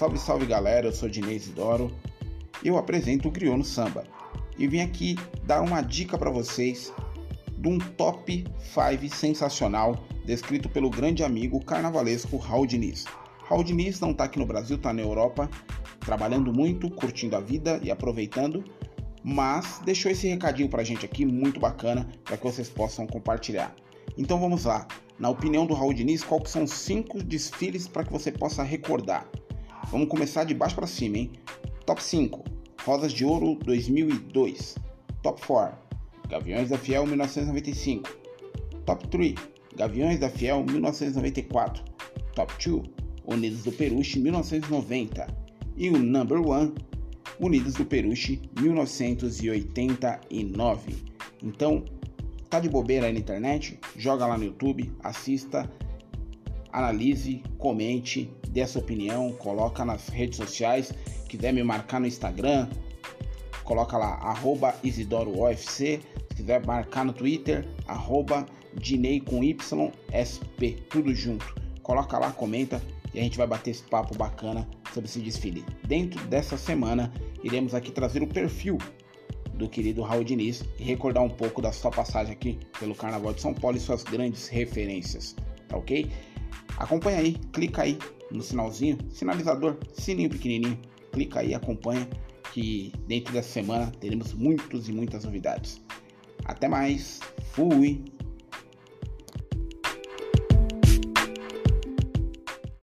Salve, salve galera, eu sou Dinei Isidoro e eu apresento o Crioulo Samba. E vim aqui dar uma dica para vocês de um top 5 sensacional descrito pelo grande amigo carnavalesco Raul Diniz. Raul Diniz não está aqui no Brasil, está na Europa, trabalhando muito, curtindo a vida e aproveitando, mas deixou esse recadinho pra gente aqui muito bacana para que vocês possam compartilhar. Então vamos lá. Na opinião do Raul Diniz, qual são cinco desfiles para que você possa recordar? Vamos começar de baixo para cima, hein? Top 5: Rosas de Ouro 2002. Top 4: Gaviões da Fiel 1995. Top 3: Gaviões da Fiel 1994. Top 2: Unidos do Peruche 1990. E o number 1 Unidos do Peruche 1989. Então, tá de bobeira aí na internet? Joga lá no YouTube, assista, analise, comente, dê sua opinião, coloca nas redes sociais, quiser me marcar no Instagram, coloca lá arroba IsidoroOFC, se quiser marcar no Twitter, arroba Dinei com YSP, tudo junto. Coloca lá, comenta e a gente vai bater esse papo bacana sobre esse desfile. Dentro dessa semana, iremos aqui trazer o perfil do querido Raul Diniz e recordar um pouco da sua passagem aqui pelo Carnaval de São Paulo e suas grandes referências, tá ok? Acompanha aí, clica aí no sinalzinho, sinalizador, sininho pequenininho, clica aí, acompanha que dentro dessa semana teremos muitos e muitas novidades. Até mais, fui!